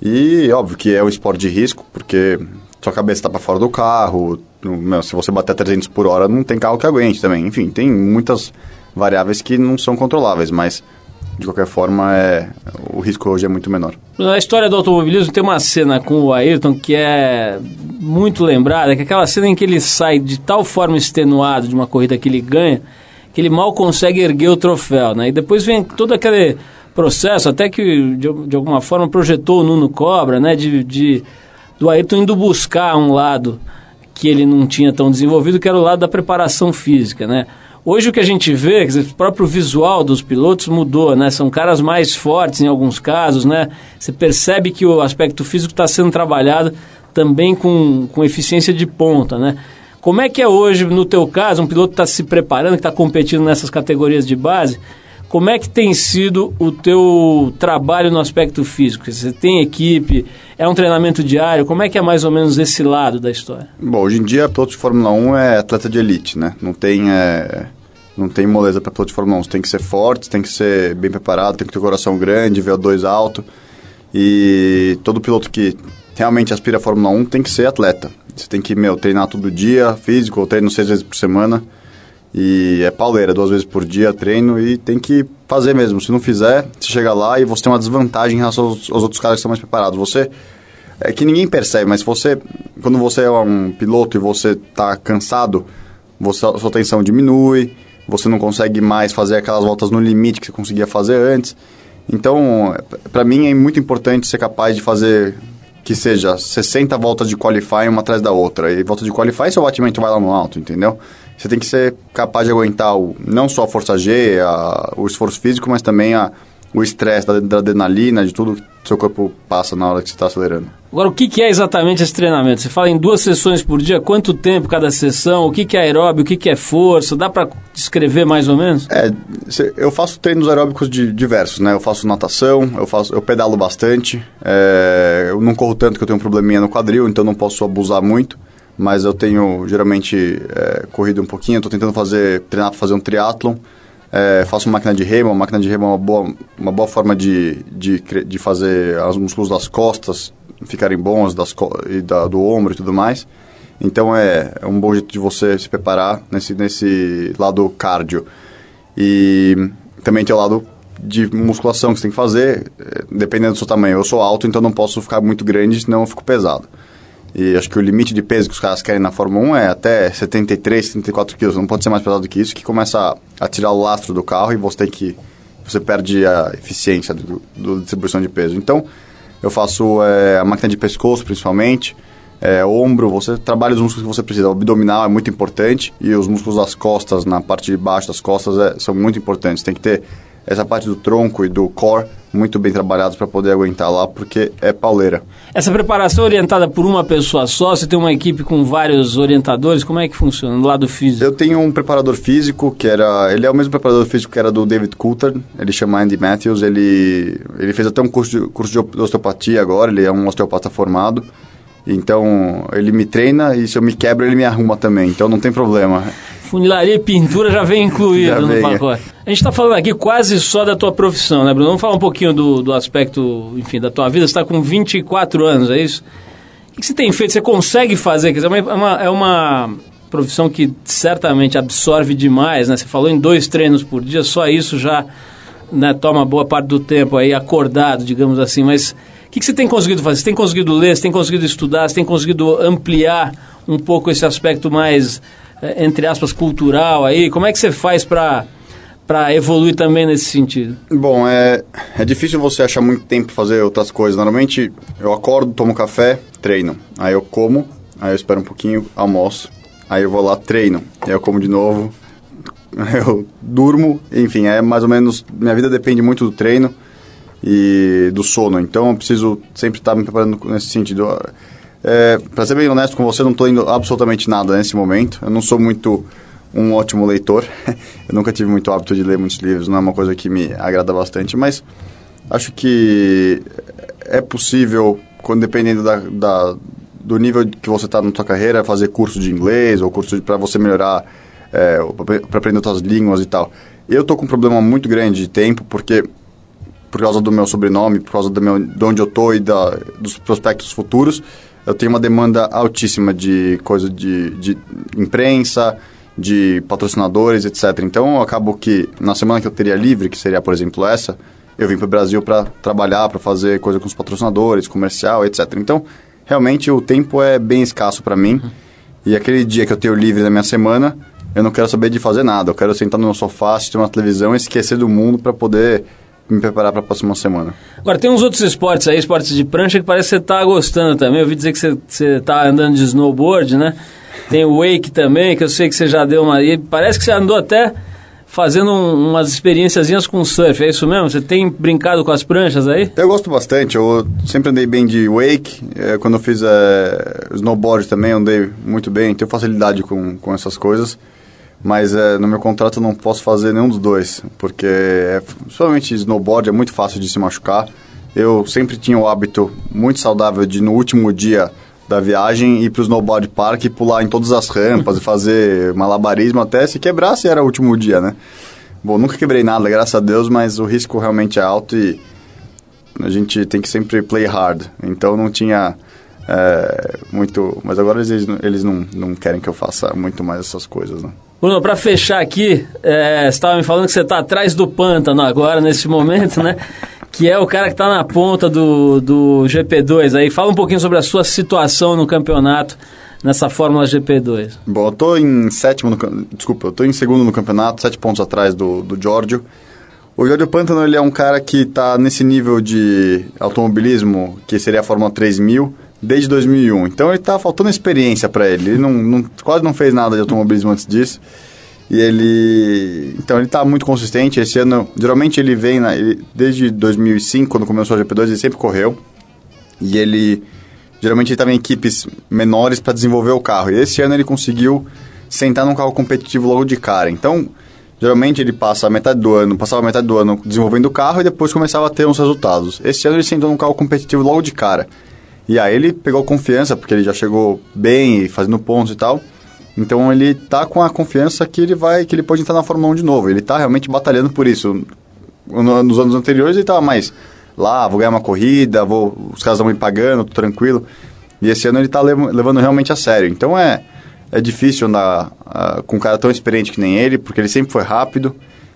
E óbvio que é um esporte de risco, porque sua cabeça está para fora do carro, se você bater 300 por hora não tem carro que aguente também. Enfim, tem muitas variáveis que não são controláveis, mas de qualquer forma é, o risco hoje é muito menor. Na história do automobilismo tem uma cena com o Ayrton que é muito lembrada, que é aquela cena em que ele sai de tal forma extenuado de uma corrida que ele ganha, que ele mal consegue erguer o troféu, né? E depois vem todo aquele processo, até que de, de alguma forma projetou o Nuno Cobra, né? De, de- do Ayrton indo buscar um lado que ele não tinha tão desenvolvido, que era o lado da preparação física, né? Hoje o que a gente vê, dizer, o próprio visual dos pilotos mudou, né? São caras mais fortes em alguns casos, né? Você percebe que o aspecto físico está sendo trabalhado também com, com eficiência de ponta, né? Como é que é hoje, no teu caso, um piloto está se preparando, que está competindo nessas categorias de base, como é que tem sido o teu trabalho no aspecto físico? Você tem equipe, é um treinamento diário, como é que é mais ou menos esse lado da história? Bom, hoje em dia piloto de Fórmula 1 é atleta de elite, né? Não tem, é, não tem moleza para piloto de Fórmula 1. Você tem que ser forte, tem que ser bem preparado, tem que ter coração grande, VO2 alto. E todo piloto que realmente aspira a Fórmula 1 tem que ser atleta. Você tem que, meu, treinar todo dia, físico, eu treino seis vezes por semana. E é pauleira, duas vezes por dia treino e tem que fazer mesmo. Se não fizer, você chega lá e você tem uma desvantagem em relação aos, aos outros caras que estão mais preparados. Você é que ninguém percebe, mas você, quando você é um piloto e você está cansado, você, sua tensão diminui, você não consegue mais fazer aquelas voltas no limite que você conseguia fazer antes. Então, para mim é muito importante ser capaz de fazer que seja 60 voltas de qualifying uma atrás da outra. E volta de qualifying, seu batimento vai lá no alto, entendeu? Você tem que ser capaz de aguentar o, não só a força G, a, o esforço físico, mas também a, o estresse da, da adrenalina, de tudo que seu corpo passa na hora que você está acelerando. Agora, o que, que é exatamente esse treinamento? Você fala em duas sessões por dia, quanto tempo cada sessão, o que, que é aeróbio, o que, que é força, dá para descrever mais ou menos? É, eu faço treinos aeróbicos de, diversos, né? Eu faço natação, eu, faço, eu pedalo bastante, é, eu não corro tanto que eu tenho um probleminha no quadril, então não posso abusar muito, mas eu tenho geralmente é, corrido um pouquinho, estou tentando fazer, treinar para fazer um triatlon, é, faço máquina de remo, máquina de remo é uma boa, uma boa forma de, de, de fazer os músculos das costas ficarem bons das, e da, do ombro e tudo mais. Então é, é um bom jeito de você se preparar nesse, nesse lado cardio. E também tem o lado de musculação que você tem que fazer, eh, dependendo do seu tamanho. Eu sou alto, então não posso ficar muito grande, senão eu fico pesado. E acho que o limite de peso que os caras querem na Fórmula 1 é até 73, 74 quilos. Não pode ser mais pesado do que isso, que começa a, tirar o lastro do carro e você tem que... Você perde a eficiência do distribuição de peso. Então, eu faço eh, a máquina de pescoço, principalmente. é, ombro, você trabalha os músculos que você precisa. O abdominal é muito importante e os músculos das costas, na parte de baixo das costas, é, são muito importantes. Tem que ter essa parte do tronco e do core muito bem trabalhados para poder aguentar lá, porque é pauleira. Essa preparação é orientada por uma pessoa só? Você tem uma equipe com vários orientadores? Como é que funciona no lado físico? Eu tenho um preparador físico que era. Ele é o mesmo preparador físico que era do David Coulter. Ele chama Andy Matthews. Ele, ele fez até um curso de, curso de osteopatia agora. Ele é um osteopata formado. Então ele me treina e se eu me quebro ele me arruma também. Então não tem problema. Funilaria e pintura já vem incluído Já no vem, é. pacote. A gente está falando aqui quase só da tua profissão, né, Bruno? Vamos falar um pouquinho do, do aspecto, enfim, da tua vida. Você está com 24 anos, é isso? O que você tem feito? Você consegue fazer? Quer dizer, é uma, é uma profissão que certamente absorve demais, né? Você falou em dois treinos por dia, só isso já né, toma boa parte do tempo aí acordado, digamos assim. Mas o que, que você tem conseguido fazer? Você tem conseguido ler, você tem conseguido estudar, você tem conseguido ampliar um pouco esse aspecto mais, entre aspas, cultural aí? Como é que você faz para para evoluir também nesse sentido? Bom, é, é difícil você achar muito tempo pra fazer outras coisas. Normalmente eu acordo, tomo café, treino. Aí eu como, aí eu espero um pouquinho, almoço. Aí eu vou lá, treino. Aí eu como de novo, eu durmo. Enfim, é mais ou menos. Minha vida depende muito do treino e do sono. Então eu preciso sempre estar me preparando nesse sentido. É, pra ser bem honesto com você, não estou indo absolutamente nada nesse momento. Eu não sou muito um ótimo leitor. eu nunca tive muito hábito de ler muitos livros, não é uma coisa que me agrada bastante, mas acho que é possível, quando dependendo da, da- do nível que você está na sua carreira, fazer curso de inglês ou curso para você melhorar, é, para aprender outras línguas e tal. Eu tô com um problema muito grande de tempo, porque por causa do meu sobrenome, por causa do meu, de onde eu tô e da, dos prospectos futuros, eu tenho uma demanda altíssima de coisa de, de imprensa, de patrocinadores, etc. Então, eu acabo que na semana que eu teria livre, que seria, por exemplo, essa, eu vim para o Brasil para trabalhar, para fazer coisa com os patrocinadores, comercial, etc. Então, realmente o tempo é bem escasso para mim. E aquele dia que eu tenho livre na minha semana, eu não quero saber de fazer nada. Eu quero sentar no meu sofá, assistir uma televisão e esquecer do mundo para poder me preparar para a próxima semana. Agora, tem uns outros esportes aí, esportes de prancha, que parece que você tá gostando também. Eu ouvi dizer que você, você tá andando de snowboard, né? Tem o wake também, que eu sei que você já deu uma... E parece que você andou até fazendo um- umas experiênciazinhas com surf, é isso mesmo? Você tem brincado com as pranchas aí? Eu gosto bastante, eu sempre andei bem de wake, eh, quando eu fiz eh, snowboard também andei muito bem, tenho facilidade com, com essas coisas, mas eh, no meu contrato eu não posso fazer nenhum dos dois, porque é, principalmente snowboard é muito fácil de se machucar. Eu sempre tinha o hábito muito saudável de no último dia da viagem ir para o snowboard park e pular em todas as rampas e fazer malabarismo até se quebrasse era o último dia, né? Bom, nunca quebrei nada, graças a Deus, mas o risco realmente é alto e a gente tem que sempre play hard. Então não tinha é, muito. Mas agora eles, eles não, não querem que eu faça muito mais essas coisas, né? Bruno, para fechar aqui, é, você estava me falando que você está atrás do pântano agora, nesse momento, né? Que é o cara que está na ponta do, do GP2 aí. Fala um pouquinho sobre a sua situação no campeonato, nessa Fórmula GP2. Bom, eu tô em sétimo no, Desculpa, eu tô em segundo no campeonato, sete pontos atrás do, do Giorgio. O Giorgio Pantano, ele é um cara que tá nesse nível de automobilismo, que seria a Fórmula 3000, desde 2001. Então ele tá faltando experiência para ele. Ele não, não- quase não fez nada de automobilismo antes disso. E ele. Então ele tá muito consistente. Esse ano, geralmente ele vem, na, ele- desde 2005, quando começou a GP2, ele sempre correu. E ele. Geralmente ele estava em equipes menores para desenvolver o carro. E esse ano ele conseguiu sentar num carro competitivo logo de cara. Então, geralmente ele passa metade do ano, passava metade do ano desenvolvendo o carro e depois começava a ter uns resultados. Esse ano ele sentou num carro competitivo logo de cara. E aí ele pegou confiança, porque ele já chegou bem e fazendo pontos e tal. Então ele tá com a confiança que ele vai, que ele pode entrar na Fórmula 1 de novo. Ele tá realmente batalhando por isso. No- Nos anos anteriores ele tava mais lá, vou ganhar uma corrida, vou, os caras vão me pagando, tô tranquilo. E esse ano ele tá lev- levando realmente a sério. Então é, é difícil andar ah, com um cara tão experiente que nem ele, porque ele sempre foi rápido.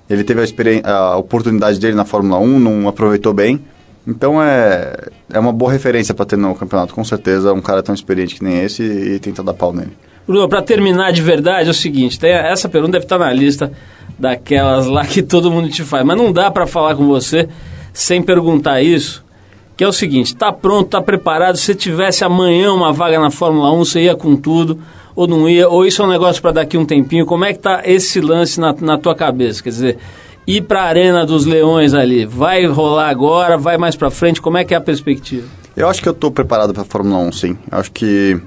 Ele teve a, a oportunidade dele na Fórmula 1, não aproveitou bem. Então é, é uma boa referência para ter no campeonato, com certeza, um cara tão experiente que nem esse e, tentar dar pau nele. Bruno, para terminar de verdade, é o seguinte: tem, essa pergunta deve estar na lista daquelas lá que todo mundo te faz, mas não dá para falar com você sem perguntar isso. que é o seguinte: tá pronto, tá preparado. Se tivesse amanhã uma vaga na Fórmula 1, você ia com tudo ou não ia? Ou isso é um negócio para daqui um tempinho? Como é que tá esse lance na, na tua cabeça? Quer dizer, ir para a Arena dos Leões ali, vai rolar agora, vai mais para frente? Como é que é a perspectiva? Eu acho que eu tô preparado pra Fórmula 1, sim. Eu acho que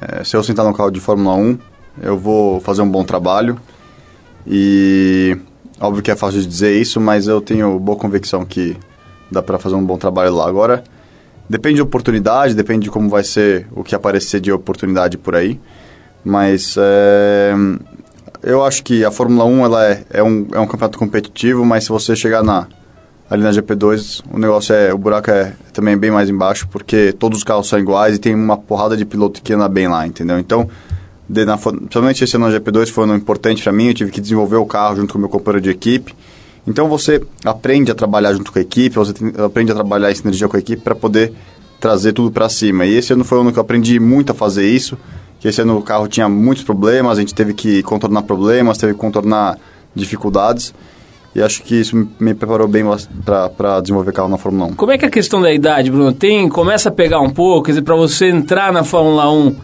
é, se eu sentar no carro de Fórmula 1, eu vou fazer um bom trabalho. E óbvio que é fácil de dizer isso, mas eu tenho boa convicção que dá pra fazer um bom trabalho lá. Agora, depende de oportunidade, depende de como vai ser o que aparecer de oportunidade por aí. Mas é, eu acho que a Fórmula 1 ela é, é, um, é um campeonato competitivo, mas se você chegar na, ali na GP2, o negócio é. O buraco é também bem mais embaixo, porque todos os carros são iguais e tem uma porrada de piloto que anda bem lá, entendeu? Então, de, na, principalmente esse ano na GP2 foi um ano importante para mim, eu tive que desenvolver o carro junto com meu companheiro de equipe. Então você aprende a trabalhar junto com a equipe, você tem- aprende a trabalhar em sinergia com a equipe para poder trazer tudo para cima. E esse ano foi um ano que eu aprendi muito a fazer isso, que esse ano o carro tinha muitos problemas, a gente teve que contornar problemas, teve que contornar dificuldades. E acho que isso me- preparou bem para desenvolver carro na Fórmula 1. Como é que é a questão da idade, Bruno? Tem, começa a pegar um pouco, quer dizer, para você entrar na Fórmula 1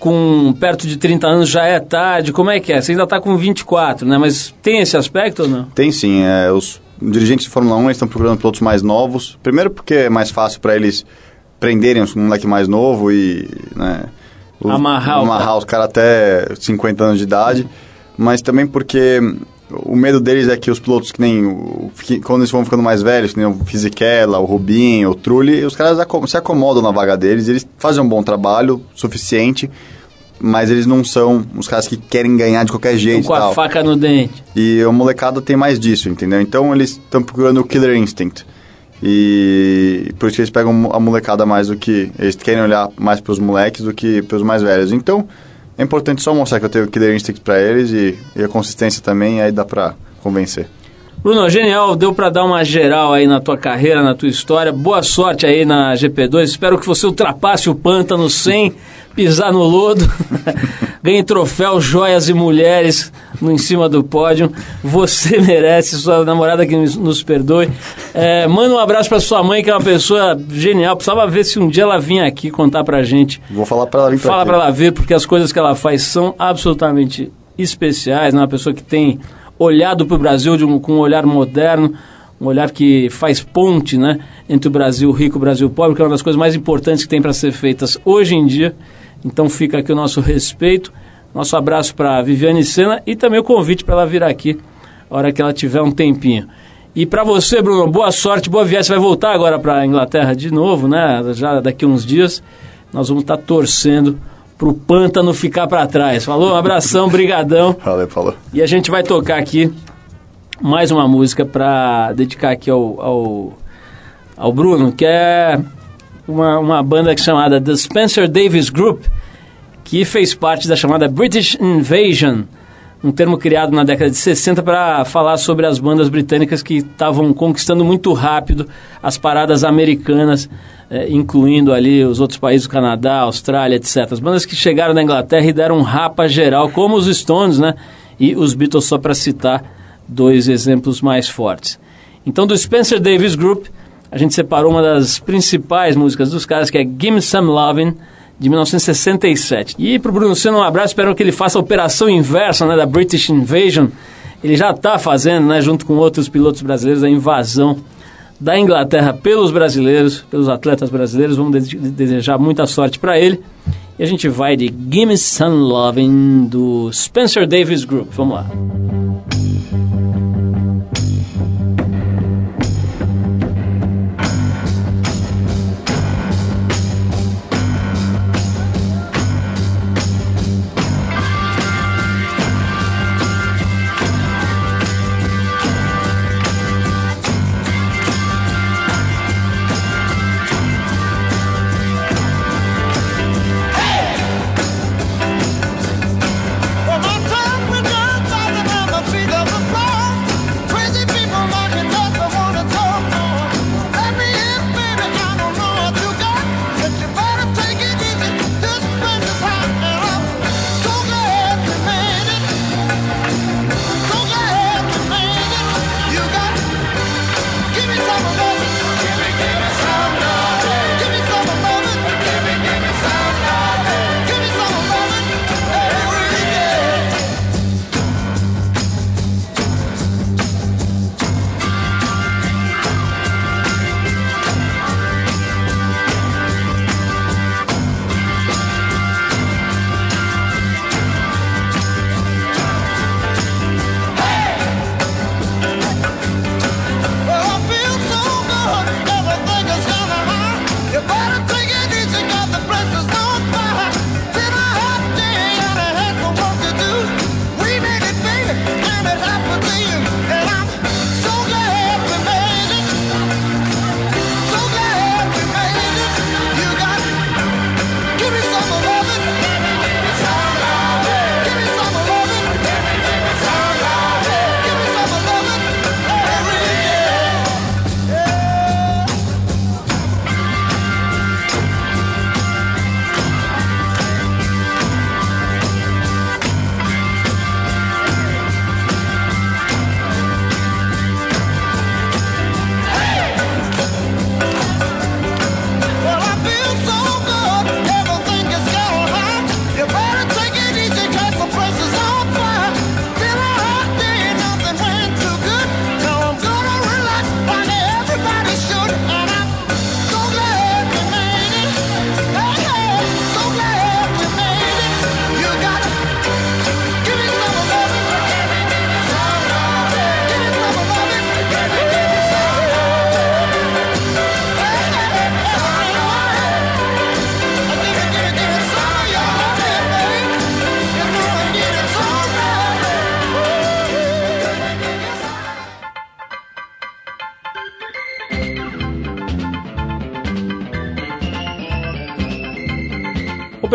com perto de 30 anos já é tarde, como é que é? Você ainda está com 24, né? Mas tem esse aspecto ou não? Tem sim, é, os dirigentes de Fórmula 1 eles estão procurando pilotos mais novos. Primeiro porque é mais fácil para eles prenderem os moleque mais novo e né, os, Amarrar o amarrar os caras até 50 anos de idade. Mas também porque o medo deles é que os pilotos que nem o- que quando eles vão ficando mais velhos, que nem o Fisichella, o Rubinho, o Trulli, os caras se acomodam na vaga deles, eles fazem um bom trabalho, suficiente, mas eles não são os caras que querem ganhar de qualquer jeito. com a tal. faca no dente. E a molecada tem mais disso, entendeu? Então eles estão procurando o Killer Instinct. E por isso que eles pegam a molecada mais do que. Eles querem olhar mais para os moleques do que para os mais velhos. Então é importante só mostrar que eu tenho o Killer Instinct para eles e, e a consistência também, aí dá para convencer. Bruno, genial, deu para dar uma geral aí na tua carreira, na tua história. Boa sorte aí na GP2. Espero que você ultrapasse o pântano sem pisar no lodo. Ganhe troféu, joias e mulheres no em cima do pódio. Você merece, sua namorada que nos, perdoe. É, manda um abraço para sua mãe, que é uma pessoa genial. Precisava ver se um dia ela vinha aqui contar pra gente Vou falar para ela vir pra Fala pra ela ver, porque as coisas que ela faz são absolutamente especiais, né? Uma pessoa que tem olhado para o Brasil um, com um olhar moderno, um olhar que faz ponte, né? Entre o Brasil rico e o Brasil pobre, que é uma das coisas mais importantes que tem para ser feitas hoje em dia. Então fica aqui o nosso respeito, nosso abraço para Viviane Sena e também o convite para ela vir aqui, a hora que ela tiver um tempinho. E para você, Bruno, boa sorte, boa viagem. Você vai voltar agora para a Inglaterra de novo, né? Já daqui uns dias. Nós vamos estar torcendo pro pântano ficar para trás. Falou? Um abração, brigadão. Valeu, falou. E a gente vai tocar aqui mais uma música para dedicar aqui ao, ao, ao Bruno, que é uma, uma banda chamada The Spencer Davis Group, que fez parte da chamada British Invasion, um termo criado na década de 60 para falar sobre as bandas britânicas que estavam conquistando muito rápido as paradas americanas, eh, incluindo ali os outros países, o Canadá, Austrália, etc. As bandas que chegaram da Inglaterra e deram um rapa geral, como os Stones, né? E os Beatles, só para citar dois exemplos mais fortes. Então, do Spencer Davis Group, a gente separou uma das principais músicas dos caras, que é Gimme Some Lovin', de 1967. E pro Bruno Senna, um abraço, espero que ele faça a operação inversa né, da British Invasion. Ele já está fazendo, né, junto com outros pilotos brasileiros, a invasão da Inglaterra pelos brasileiros, pelos atletas brasileiros. Vamos dese- desejar muita sorte para ele. E a gente vai de Gimme Some Lovin' do Spencer Davis Group. Vamos lá.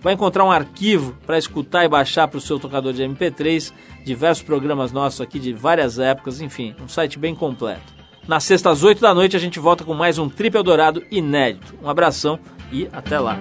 Vai encontrar um arquivo para escutar e baixar para o seu tocador de MP3, diversos programas nossos aqui de várias épocas, enfim, um site bem completo. Na sexta às 8 da noite a gente volta com mais um Trip Eldorado inédito. Um abração e até lá.